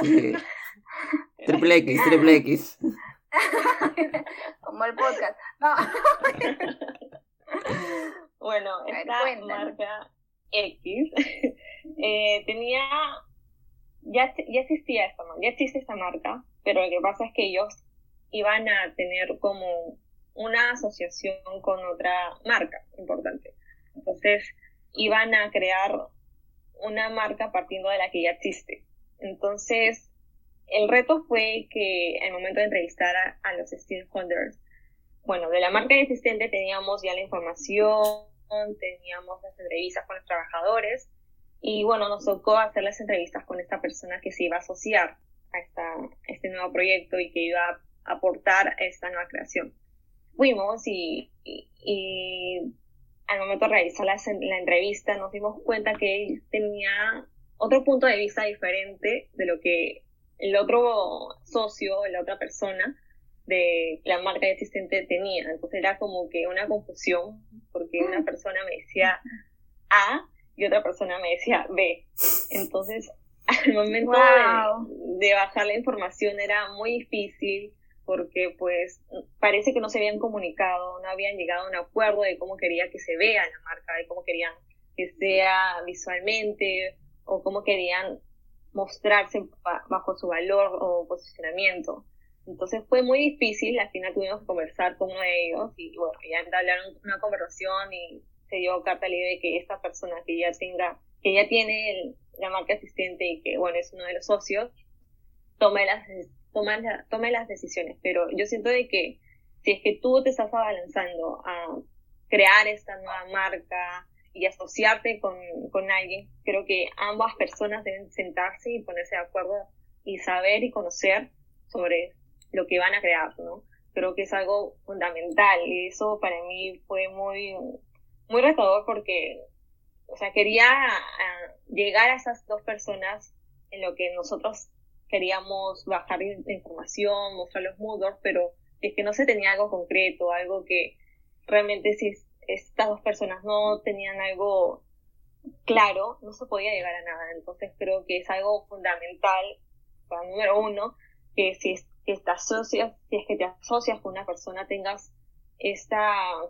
Triple X, triple X. Como el podcast. No. bueno, esta marca X eh, tenía ya, ya existía esta ya existe esta marca, pero lo que pasa es que ellos iban a tener como una asociación con otra marca importante. Entonces, iban a crear una marca partiendo de la que ya existe. Entonces, el reto fue que al momento de entrevistar a, los stakeholders, bueno, de la marca existente teníamos ya la información, teníamos las entrevistas con los trabajadores y bueno, nos tocó hacer las entrevistas con esta persona que se iba a asociar a, esta, a este nuevo proyecto y que iba a aportar a esta nueva creación. Fuimos y, y, al momento de realizar la, la, entrevista nos dimos cuenta que él tenía otro punto de vista diferente de lo que el otro socio, la otra persona de la marca existente tenía. Entonces era como que una confusión porque una persona me decía A y otra persona me decía B. Entonces al momento de, de bajar la información era muy difícil porque pues parece que no se habían comunicado, no habían llegado a un acuerdo de cómo quería que se vea la marca, de cómo querían que sea visualmente o cómo querían mostrarse bajo su valor o posicionamiento. Entonces fue muy difícil, al final tuvimos que conversar con uno de ellos y bueno, ya entablaron una conversación y se dio carta libre de que esta persona que ya tenga, que ya tiene la marca asistente y que bueno es uno de los socios, tome las tome las decisiones, pero yo siento de que si es que tú te estás abalanzando a crear esta nueva marca y asociarte con, con alguien, creo que ambas personas deben sentarse y ponerse de acuerdo y saber y conocer sobre lo que van a crear, ¿no? Creo que es algo fundamental y eso para mí fue muy, muy retador porque, o sea, quería ah, llegar a esas dos personas en lo que nosotros queríamos bajar información, mostrar los Moodle, pero es que no se tenía algo concreto, algo que realmente si estas dos personas no tenían algo claro, no se podía llegar a nada. Entonces creo que es algo fundamental, número uno, que si es que te asocias, si es que te asocias con una persona tengas este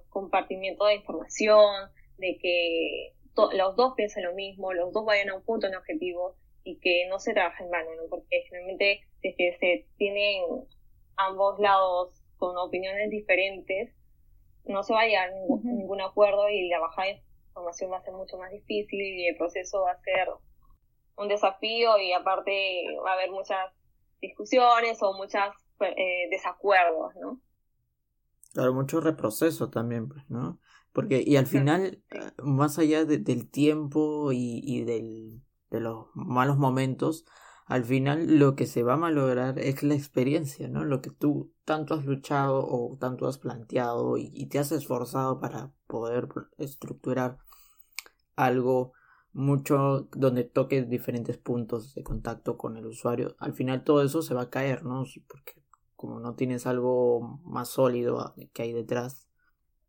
compartimiento de información, de que los dos piensen lo mismo, los dos vayan a un punto, en objetivo y que no se trabaje en vano, ¿no? Porque generalmente desde se tienen ambos lados con opiniones diferentes, no se va a llegar a ningún, acuerdo y la bajada de información va a ser mucho más difícil y el proceso va a ser un desafío y aparte va a haber muchas discusiones o muchos eh, desacuerdos, ¿no? Claro, mucho reproceso también, pues, ¿no? Porque, y al final, eh, más allá del tiempo y, y del, de los malos momentos, al final lo que se va a malograr es la experiencia, ¿no? Lo que tú tanto has luchado o tanto has planteado y, te has esforzado para poder estructurar algo mucho donde toques diferentes puntos de contacto con el usuario. Al final todo eso se va a caer, ¿no? Porque como no tienes algo más sólido que hay detrás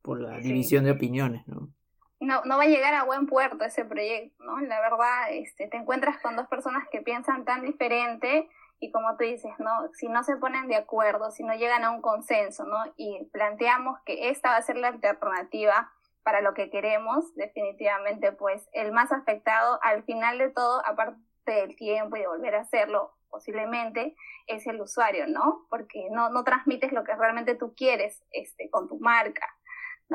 por la división de opiniones, ¿no? No, no va a llegar a buen puerto ese proyecto, ¿no? La verdad, este, te encuentras con dos personas que piensan tan diferente y como tú dices, ¿no? Si no se ponen de acuerdo, si no llegan a un consenso, ¿no? Y planteamos que esta va a ser la alternativa para lo que queremos, definitivamente, pues el más afectado al final de todo, aparte del tiempo y de volver a hacerlo posiblemente, es el usuario, ¿no? Porque no, no transmites lo que realmente tú quieres este, con tu marca.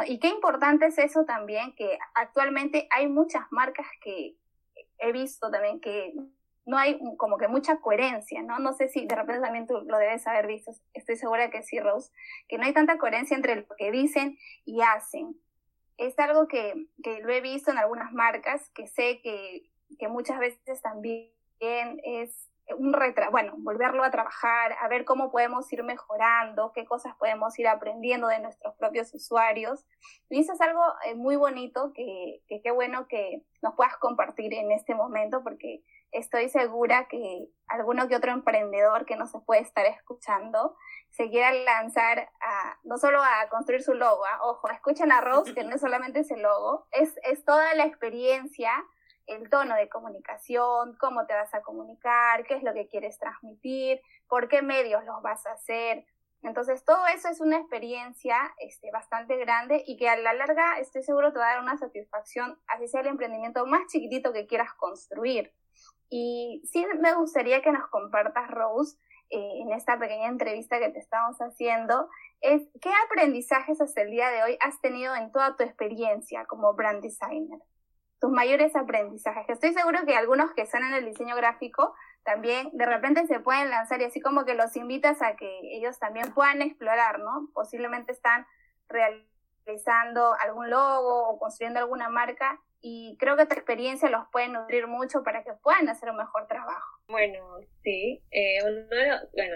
Y qué importante es eso también, que actualmente hay muchas marcas que he visto también que no hay como que mucha coherencia, ¿no? No sé si de repente también tú lo debes haber visto, estoy segura que sí, Rose, que no hay tanta coherencia entre lo que dicen y hacen. Es algo que, que lo he visto en algunas marcas, que sé que, que muchas veces también es un retra bueno, volverlo a trabajar, a ver cómo podemos ir mejorando, qué cosas podemos ir aprendiendo de nuestros propios usuarios. Y eso es algo eh, muy bonito que qué bueno que nos puedas compartir en este momento porque estoy segura que alguno que otro emprendedor que no se puede estar escuchando se quiera lanzar a, no solo a construir su logo, ¿ah? ojo, escuchen a Rose, que no es solamente ese logo, es, es toda la experiencia el tono de comunicación, cómo te vas a comunicar, qué es lo que quieres transmitir, por qué medios los vas a hacer. Entonces, todo eso es una experiencia este, bastante grande y que a la larga estoy seguro te va a dar una satisfacción, así sea el emprendimiento más chiquitito que quieras construir. Y sí me gustaría que nos compartas, Rose, eh, en esta pequeña entrevista que te estamos haciendo, es qué aprendizajes hasta el día de hoy has tenido en toda tu experiencia como brand designer tus mayores aprendizajes. Estoy seguro que algunos que están en el diseño gráfico también de repente se pueden lanzar y así como que los invitas a que ellos también puedan explorar, ¿no? Posiblemente están realizando algún logo o construyendo alguna marca y creo que tu experiencia los puede nutrir mucho para que puedan hacer un mejor trabajo. Bueno, sí, eh, bueno,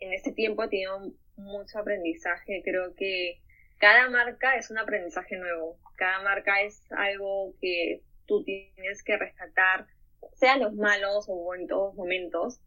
en este tiempo tenido mucho aprendizaje, creo que cada marca es un aprendizaje nuevo, cada marca es algo que tú tienes que rescatar, sean los malos o bonitos momentos,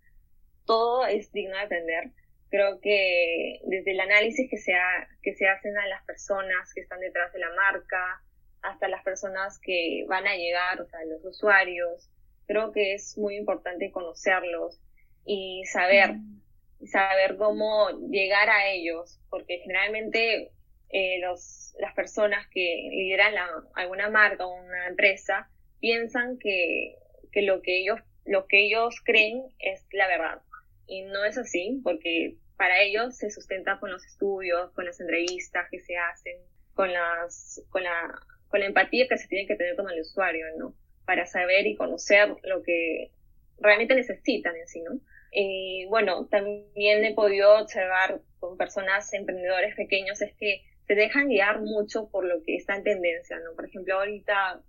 todo es digno de aprender. Creo que desde el análisis que se, que se hacen a las personas que están detrás de la marca, hasta las personas que van a llegar, o sea, los usuarios, creo que es muy importante conocerlos y saber, mm. saber cómo llegar a ellos, porque generalmente eh, los, las personas que lideran alguna marca o una empresa piensan que, que, lo que ellos lo que ellos creen es la verdad. Y no es así porque para ellos se sustenta con los estudios con las entrevistas que se hacen con las con la con la empatía que se tiene que tener con el usuario no para saber y conocer lo que realmente necesitan en sí no y bueno también he podido observar con personas emprendedores pequeños es que se dejan guiar mucho por lo que está en tendencia, ¿no? Por ejemplo, ahorita,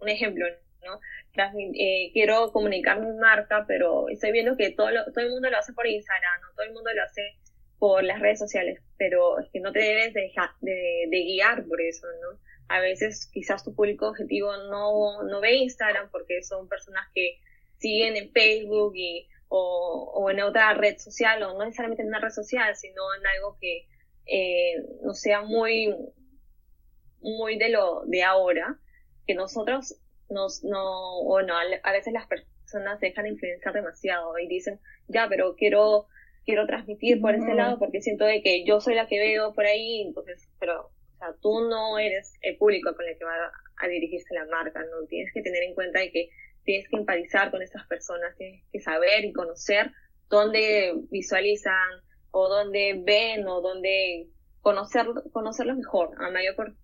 un ejemplo, ¿no? Eh, quiero comunicar mi marca, pero estoy viendo que todo, todo el mundo lo hace por Instagram, ¿no? Todo el mundo lo hace por las redes sociales, pero es que no te debes de, guiar por eso, ¿no? A veces quizás tu público objetivo no, no ve Instagram porque son personas que siguen en Facebook y, o en otra red social, o no necesariamente en una red social, sino en algo que eh, no sea muy, muy de lo de ahora, que nosotros nos, no, bueno, a veces las personas dejan influenciar demasiado y dicen, ya, pero quiero quiero transmitir por ese lado porque siento de que yo soy la que veo por ahí, entonces, pero, o sea, tú no eres el público con el que va a, dirigirse la marca, ¿no? Tienes que tener en cuenta de que tienes que empatizar con estas personas, tienes que saber y conocer dónde visualizan o dónde ven o dónde conocer, conocerlos mejor, a mayor,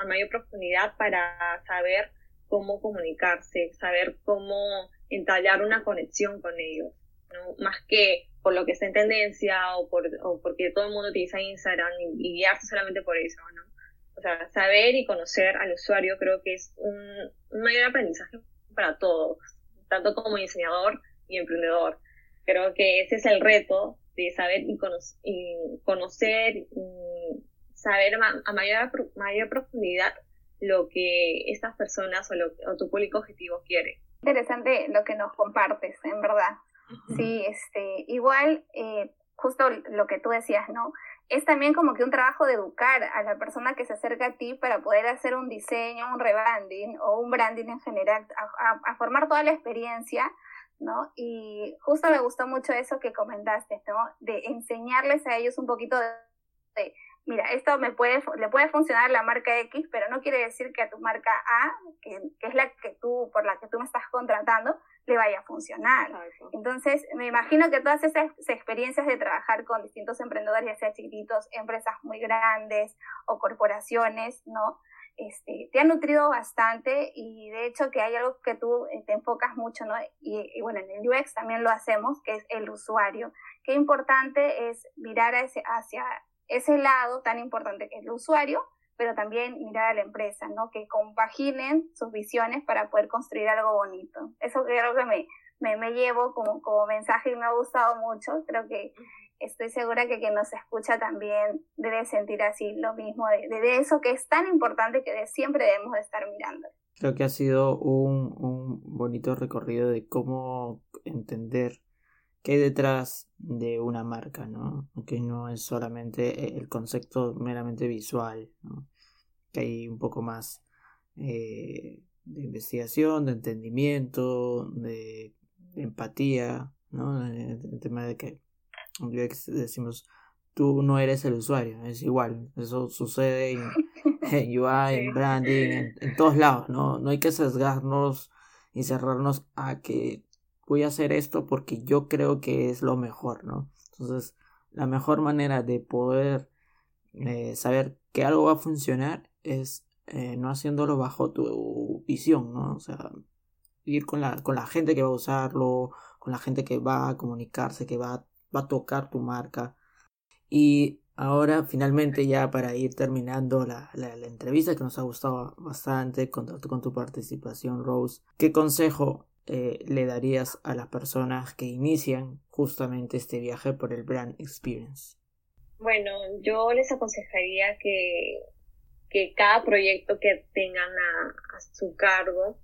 a mayor profundidad para saber cómo comunicarse, saber cómo entablar una conexión con ellos, ¿no? Más que por lo que está en tendencia o, por, o porque todo el mundo utiliza Instagram y, guiarse solamente por eso, ¿no? O sea, saber y conocer al usuario creo que es un, mayor aprendizaje para todos, tanto como diseñador y emprendedor. Creo que ese es el reto de saber y, y conocer, y saber a mayor, mayor profundidad lo que estas personas o, lo, o tu público objetivo quiere. Interesante lo que nos compartes, en verdad. Sí, este, igual, eh, justo lo que tú decías, ¿no? Es también como que un trabajo de educar a la persona que se acerca a ti para poder hacer un diseño, un rebranding o un branding en general, a, formar toda la experiencia, ¿no? Y justo me gustó mucho eso que comentaste, ¿no? De enseñarles a ellos un poquito de mira, esto me puede, le puede funcionar a la marca X, pero no quiere decir que a tu marca A, que, es la que tú, por la que tú me estás contratando, le vaya a funcionar. Entonces, me imagino que todas esas experiencias de trabajar con distintos emprendedores, ya sea chiquitos, empresas muy grandes o corporaciones, ¿no? Este, te han nutrido bastante y de hecho que hay algo que tú eh, te enfocas mucho, ¿no? Y, y, bueno, en el UX también lo hacemos, que es el usuario. Qué importante es mirar hacia, hacia ese lado tan importante que es el usuario, pero también mirar a la empresa, ¿no? Que compaginen sus visiones para poder construir algo bonito. Eso creo que me, me, me llevo como, como mensaje y me ha gustado mucho. Creo que estoy segura que quien nos escucha también debe sentir así lo mismo de, de eso que es tan importante que siempre debemos de estar mirando. Creo que ha sido un, un bonito recorrido de cómo entender qué hay detrás de una marca, ¿no? Que no es solamente el concepto meramente visual, ¿no? Que hay un poco más eh, de investigación, de entendimiento, de, empatía, ¿no? El, tema de que decimos, tú no eres el usuario, es igual, eso sucede en, UI, en branding, en, en, todos lados, ¿no? No hay que sesgarnos y cerrarnos a que voy a hacer esto porque yo creo que es lo mejor, ¿no? Entonces, la mejor manera de poder eh, saber que algo va a funcionar es eh, no haciéndolo bajo tu visión, ¿no? O sea, ir con la, con la gente que va a usarlo, con la gente que va a comunicarse, que va, va a tocar tu marca. Y ahora, finalmente, ya para ir terminando la, la, entrevista que nos ha gustado bastante con, con tu participación, Rose, ¿qué consejo eh, le darías a las personas que inician justamente este viaje por el Brand Experience? Bueno, yo les aconsejaría que, que cada proyecto que tengan a, su cargo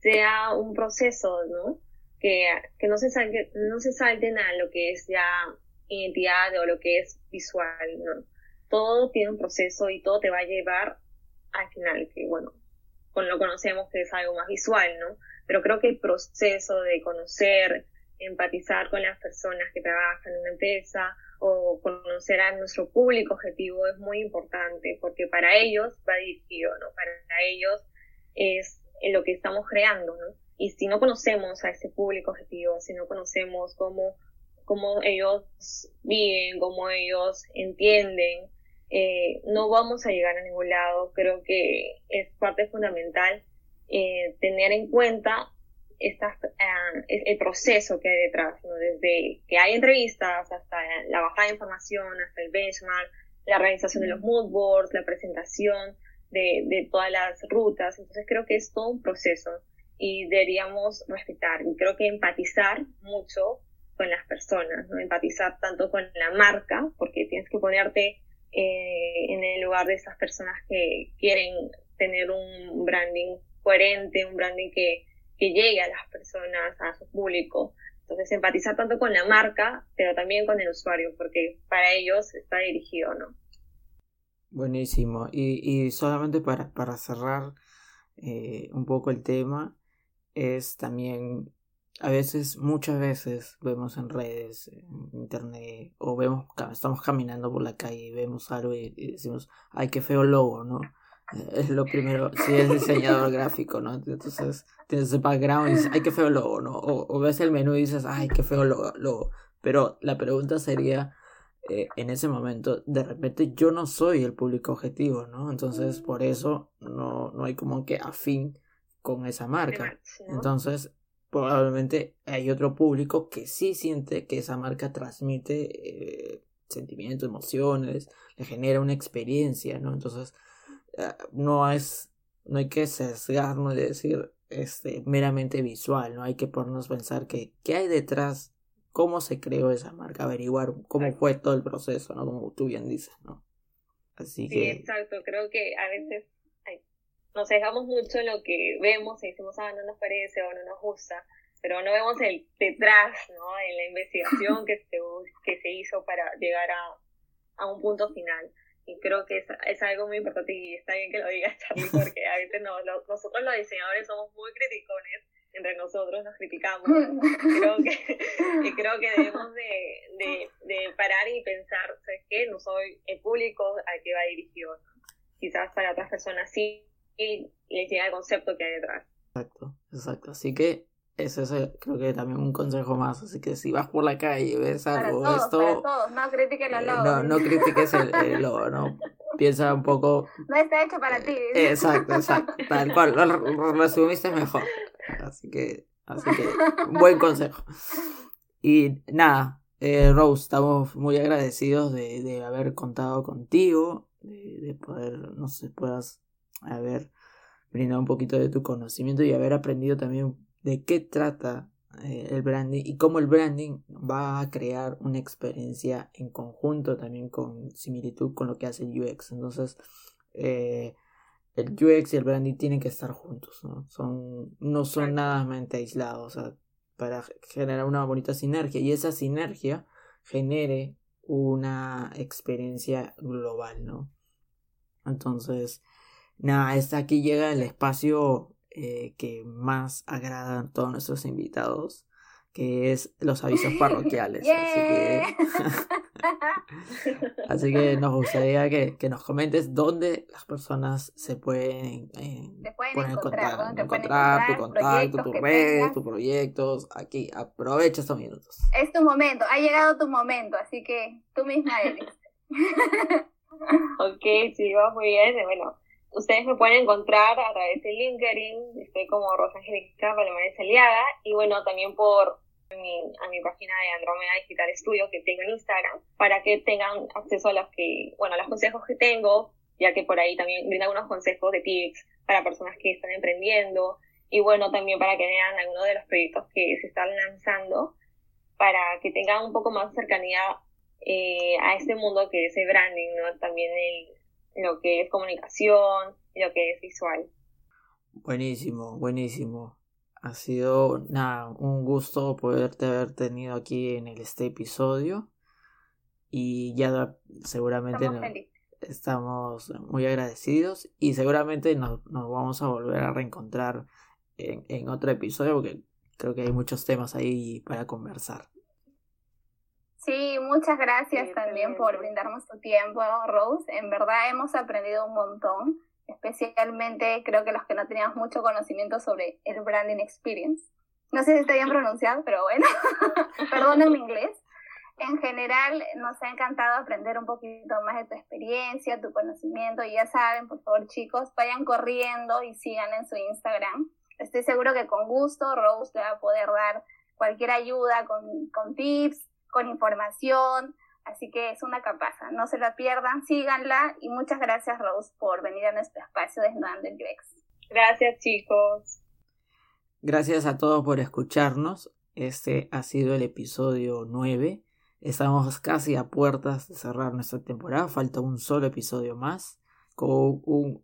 sea un proceso, ¿no? Que, que no, se salten, no se salten a lo que es ya identidad o lo que es visual, ¿no? Todo tiene un proceso y todo te va a llevar al final, que bueno, con lo conocemos que es algo más visual, ¿no? Pero creo que el proceso de conocer, empatizar con las personas que trabajan en una empresa o conocer a nuestro público objetivo es muy importante porque para ellos va dirigido, ¿no? Para ellos es lo que estamos creando, ¿no? Y si no conocemos a ese público objetivo, si no conocemos cómo, cómo ellos viven, cómo ellos entienden, eh, no vamos a llegar a ningún lado. Creo que es parte fundamental eh, tener en cuenta estas, uh, el proceso que hay detrás, ¿no? desde que hay entrevistas hasta la bajada de información, hasta el benchmark, la organización de los mood boards, la presentación de, de todas las rutas. Entonces creo que es todo un proceso y deberíamos respetar y creo que empatizar mucho con las personas, ¿no? empatizar tanto con la marca, porque tienes que ponerte eh, en el lugar de esas personas que quieren tener un branding coherente, un branding que, que llegue a las personas, a su público. Entonces, empatizar tanto con la marca, pero también con el usuario, porque para ellos está dirigido, ¿no? Buenísimo. Y, y solamente para, para cerrar eh, un poco el tema, es también a veces, muchas veces vemos en redes, en internet, o vemos, estamos caminando por la calle y vemos algo y, decimos, ay, qué feo logo, ¿no? Eh, es lo primero, si es diseñador gráfico, ¿no? Entonces tienes ese background y dices, ay, qué feo logo, ¿no? O, ves el menú y dices, ay, qué feo logo, logo. Pero la pregunta sería, eh, en ese momento, de repente yo no soy el público objetivo, ¿no? Entonces por eso no, no hay como que afín con esa marca. Entonces probablemente hay otro público que sí siente que esa marca transmite eh, sentimientos, emociones, le genera una experiencia, ¿no? Entonces, eh, no es, no hay que sesgarnos de decir este, meramente visual, ¿no? Hay que ponernos a pensar que qué hay detrás, cómo se creó esa marca, averiguar cómo fue todo el proceso, ¿no? Como tú bien dices, ¿no? Así sí, exacto, creo que a veces nos dejamos mucho en lo que vemos y decimos, ah, no nos parece o no nos gusta, pero no vemos el detrás, ¿no? En la investigación que se, que se hizo para llegar a, a un punto final. Y creo que es, es, algo muy importante y está bien que lo digas, Charlie, porque a veces no, nosotros los diseñadores somos muy criticones, entre nosotros nos criticamos. Creo que, y creo que debemos de, de, de parar y pensar, ¿sabes qué? No soy el público al que va dirigido. Quizás para otras personas sí, y les llega el concepto que hay detrás. Exacto, exacto. Así que ese es creo que también un consejo más. Así que si vas por la calle y ves algo para esto. Para todos. No critiques el logo. No, no critiques el, logo, ¿no? Piensa un poco. No está hecho para ti. Exacto, exacto. Tal cual. Lo resumiste mejor. Así que, así que, buen consejo. Y nada, eh, Rose, estamos muy agradecidos de, de haber contado contigo, de, de poder, no sé, puedas haber brindado un poquito de tu conocimiento y haber aprendido también de qué trata eh, el branding y cómo el branding va a crear una experiencia en conjunto también con similitud con lo que hace el UX. Entonces, eh, el UX y el branding tienen que estar juntos, ¿no? Son, no son nada mente aislados, para generar una bonita sinergia y esa sinergia genere una experiencia global, ¿no? Entonces, nada, hasta aquí llega el espacio eh, que más agrada a todos nuestros invitados, que es los avisos parroquiales. así, que... así que nos gustaría que, que, nos comentes dónde las personas se pueden, eh, pueden encontrar, encontrar, tu contacto, tus redes, tus proyectos. Aquí, aprovecha estos minutos. Es tu momento, ha llegado tu momento, así que tú misma eres. ok, sí, va muy bien. Bueno, Ustedes me pueden encontrar a través de LinkedIn, estoy como Rosangélica Palomares Aliaga, y bueno, también por mi, a mi página de Andrómeda Digital Studio que tengo en Instagram, para que tengan acceso a los que, bueno, a los consejos que tengo, ya que por ahí también brinda algunos consejos de tips para personas que están emprendiendo, y bueno, también para que vean algunos de los proyectos que se están lanzando, para que tengan un poco más cercanía eh, a este mundo que es el branding, ¿no? También el lo que es comunicación, lo que es visual. Buenísimo, buenísimo. Ha sido nada, un gusto poderte haber tenido aquí en el, este episodio. Y ya seguramente estamos, muy agradecidos y seguramente nos, nos, vamos a volver a reencontrar en, en otro episodio porque creo que hay muchos temas ahí para conversar. Sí, muchas gracias también por brindarnos tu tiempo, Rose. En verdad hemos aprendido un montón, especialmente creo que los que no teníamos mucho conocimiento sobre el branding experience. No sé si está bien pronunciado, pero bueno, perdón mi inglés. En general, nos ha encantado aprender un poquito más de tu experiencia, tu conocimiento. Y ya saben, por favor, chicos, vayan corriendo y sigan en su Instagram. Estoy seguro que con gusto Rose le va a poder dar cualquier ayuda con, con tips, con información, así que es una capaza, no se la pierdan, síganla y muchas gracias Rose por venir a nuestro espacio Desnudando el UX. Gracias chicos. Gracias a todos por escucharnos. Este ha sido el episodio 9. Estamos casi a puertas de cerrar nuestra temporada. Falta un solo episodio más con un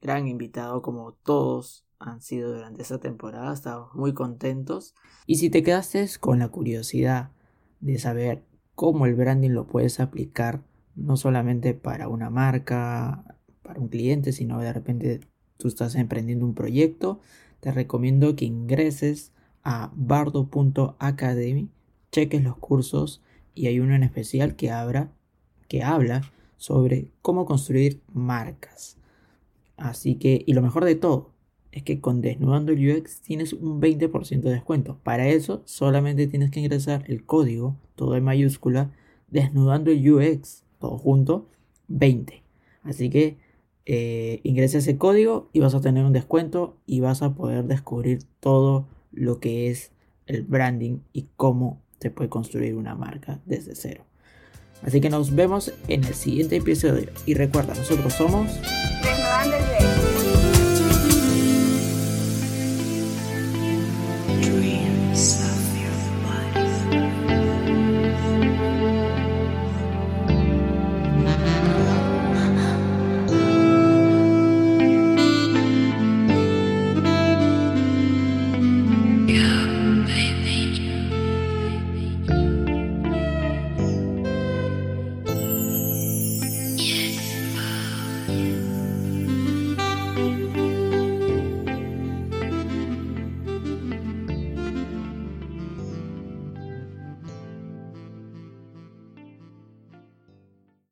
gran invitado como todos han sido durante esta temporada. Estamos muy contentos. Y si te quedaste con la curiosidad de saber cómo el branding lo puedes aplicar no solamente para una marca, para un cliente, sino de repente tú estás emprendiendo un proyecto, te recomiendo que ingreses a bardo.academy, cheques los cursos y hay uno en especial que, que habla sobre cómo construir marcas. Así que, y lo mejor de todo, es que con Desnudando el UX tienes un 20% de descuento. Para eso solamente tienes que ingresar el código, todo en mayúscula, Desnudando el UX, todo junto, 20. Así que eh, ingresa ese código y vas a tener un descuento y vas a poder descubrir todo lo que es el branding y cómo se puede construir una marca desde cero. Así que nos vemos en el siguiente episodio y recuerda, nosotros somos